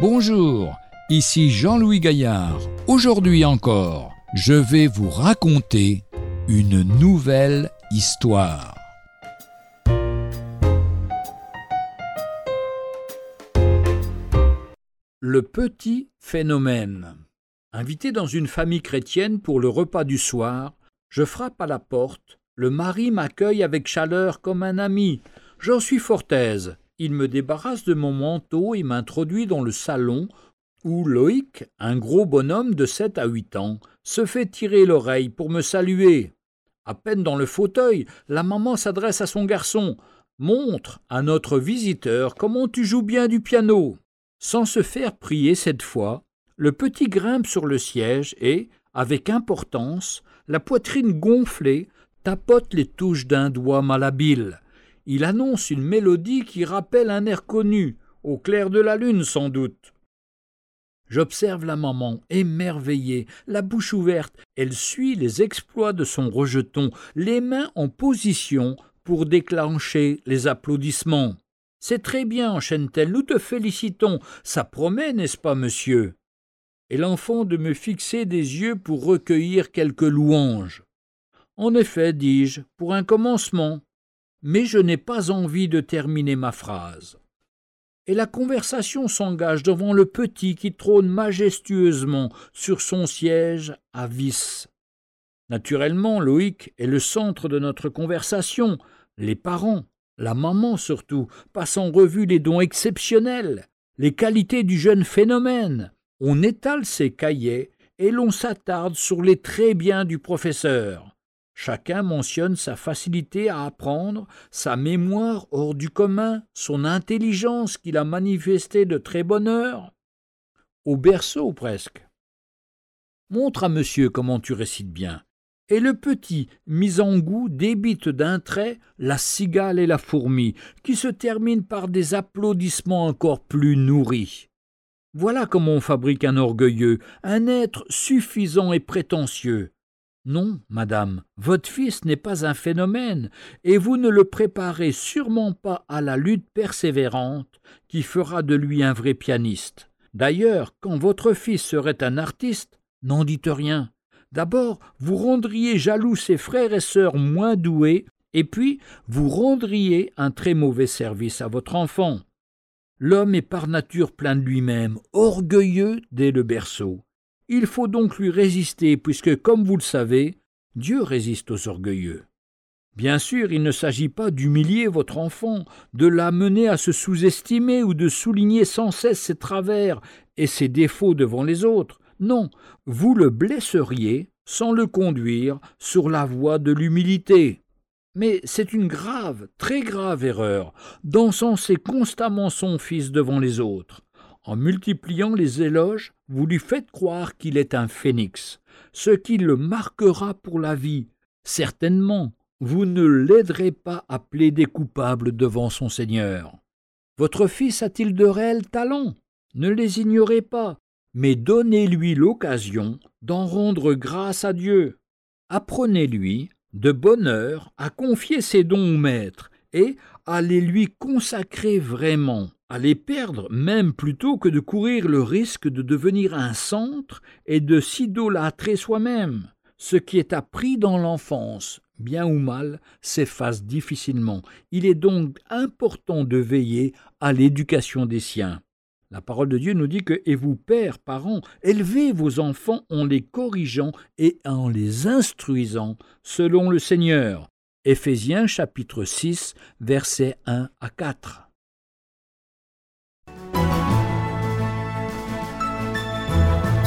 Bonjour, ici Jean-Louis Gaillard. Aujourd'hui encore, je vais vous raconter une nouvelle histoire. Le petit phénomène. Invité dans une famille chrétienne pour le repas du soir, je frappe à la porte. Le mari m'accueille avec chaleur comme un ami. J'en suis fort aise. Il me débarrasse de mon manteau et m'introduit dans le salon où Loïc, un gros bonhomme de sept à huit ans, se fait tirer l'oreille pour me saluer. À peine dans le fauteuil, la maman s'adresse à son garçon. Montre à notre visiteur comment tu joues bien du piano. Sans se faire prier cette fois, le petit grimpe sur le siège et, avec importance, la poitrine gonflée, tapote les touches d'un doigt malhabile. Il annonce une mélodie qui rappelle un air connu, au clair de la lune sans doute. J'observe la maman, émerveillée, la bouche ouverte. Elle suit les exploits de son rejeton, les mains en position pour déclencher les applaudissements. C'est très bien, enchaîne-t-elle, nous te félicitons. Ça promet, n'est-ce pas, monsieur? Et l'enfant de me fixer des yeux pour recueillir quelques louanges. En effet, dis-je, pour un commencement. Mais je n'ai pas envie de terminer ma phrase. Et la conversation s'engage devant le petit qui trône majestueusement sur son siège à vis. Naturellement, Loïc est le centre de notre conversation. Les parents, la maman surtout, passe en revue les dons exceptionnels, les qualités du jeune phénomène. On étale ses cahiers et l'on s'attarde sur les très bien du professeur. Chacun mentionne sa facilité à apprendre, sa mémoire hors du commun, son intelligence qu'il a manifestée de très bonne heure. Au berceau presque. Montre à monsieur comment tu récites bien et le petit, mis en goût, débite d'un trait la cigale et la fourmi, qui se terminent par des applaudissements encore plus nourris. Voilà comment on fabrique un orgueilleux, un être suffisant et prétentieux. Non, madame, votre fils n'est pas un phénomène, et vous ne le préparez sûrement pas à la lutte persévérante qui fera de lui un vrai pianiste. D'ailleurs, quand votre fils serait un artiste, n'en dites rien, D'abord, vous rendriez jaloux ses frères et sœurs moins doués, et puis vous rendriez un très mauvais service à votre enfant. L'homme est par nature plein de lui-même, orgueilleux dès le berceau. Il faut donc lui résister, puisque, comme vous le savez, Dieu résiste aux orgueilleux. Bien sûr, il ne s'agit pas d'humilier votre enfant, de l'amener à se sous-estimer ou de souligner sans cesse ses travers et ses défauts devant les autres. Non, vous le blesseriez sans le conduire sur la voie de l'humilité. Mais c'est une grave, très grave erreur d'encenser constamment son fils devant les autres. En multipliant les éloges, vous lui faites croire qu'il est un phénix, ce qui le marquera pour la vie. Certainement, vous ne l'aiderez pas à plaider coupable devant son Seigneur. Votre fils a-t-il de réels talents? Ne les ignorez pas, mais donnez-lui l'occasion d'en rendre grâce à Dieu. Apprenez-lui de bonne heure à confier ses dons au Maître et à les lui consacrer vraiment, à les perdre même plutôt que de courir le risque de devenir un centre et de s'idolâtrer soi-même. Ce qui est appris dans l'enfance, bien ou mal, s'efface difficilement. Il est donc important de veiller à l'éducation des siens. La parole de Dieu nous dit que, et vous, pères, parents, élevez vos enfants en les corrigeant et en les instruisant selon le Seigneur. Éphésiens chapitre 6, versets 1 à 4.